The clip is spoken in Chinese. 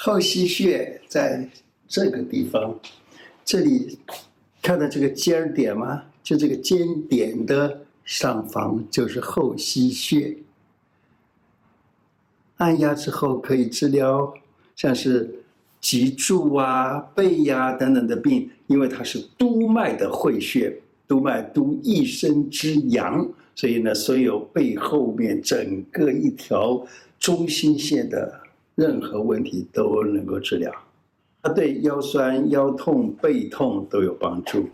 后溪穴在这个地方，这里看到这个尖点吗？就这个尖点的上方就是后溪穴。按压之后可以治疗像是脊柱啊、背呀、等等的病，因为它是督脉的会穴，督脉督一身之阳，所以呢，所有背后面整个一条中心线的。任何问题都能够治疗，它对腰酸、腰痛、背痛都有帮助。